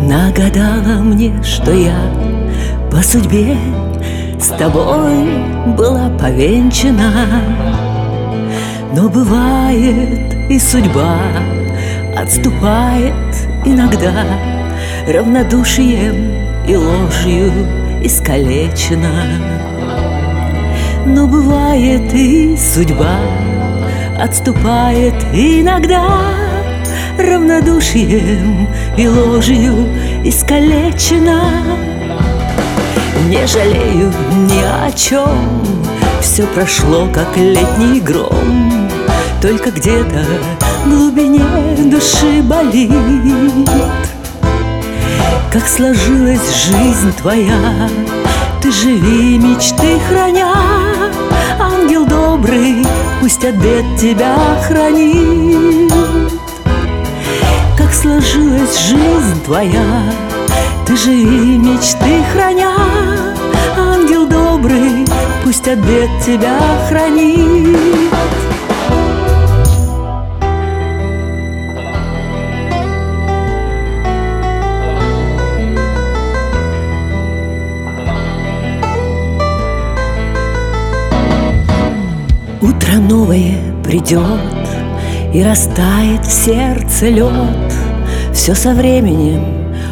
Нагадала мне, что я по судьбе С тобой была повенчана. Но бывает и судьба Отступает иногда. Равнодушием и ложью искалечена. Но бывает и судьба Отступает иногда равнодушием и ложью искалечена. Не жалею ни о чем, все прошло, как летний гром. Только где-то в глубине души болит. Как сложилась жизнь твоя, ты живи мечты храня. Ангел добрый, пусть обед тебя хранит сложилась жизнь твоя. Ты живи мечты храня. Ангел добрый, пусть обед тебя хранит. Утро новое придет и растает в сердце лед. Все со временем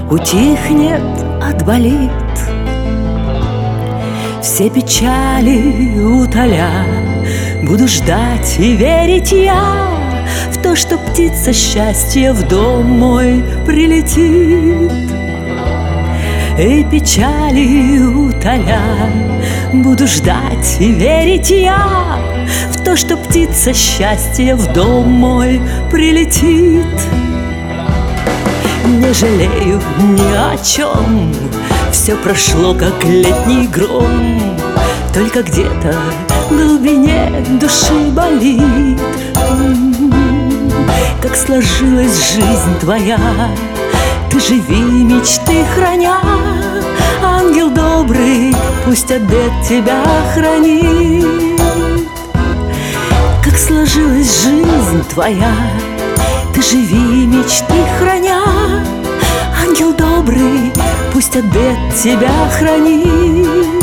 утихнет, отболит. Все печали утоля. Буду ждать и верить я В то, что птица счастья в дом мой прилетит. И печали утоля Буду ждать и верить я В то, что птица счастья в дом мой прилетит. Не жалею ни о чем Все прошло, как летний гром. Только где-то в глубине души болит. Как сложилась жизнь твоя Ты живи мечты храня пусть обед тебя хранит Как сложилась жизнь твоя. Ты живи мечты храня. Ангел добрый, пусть обед тебя хранит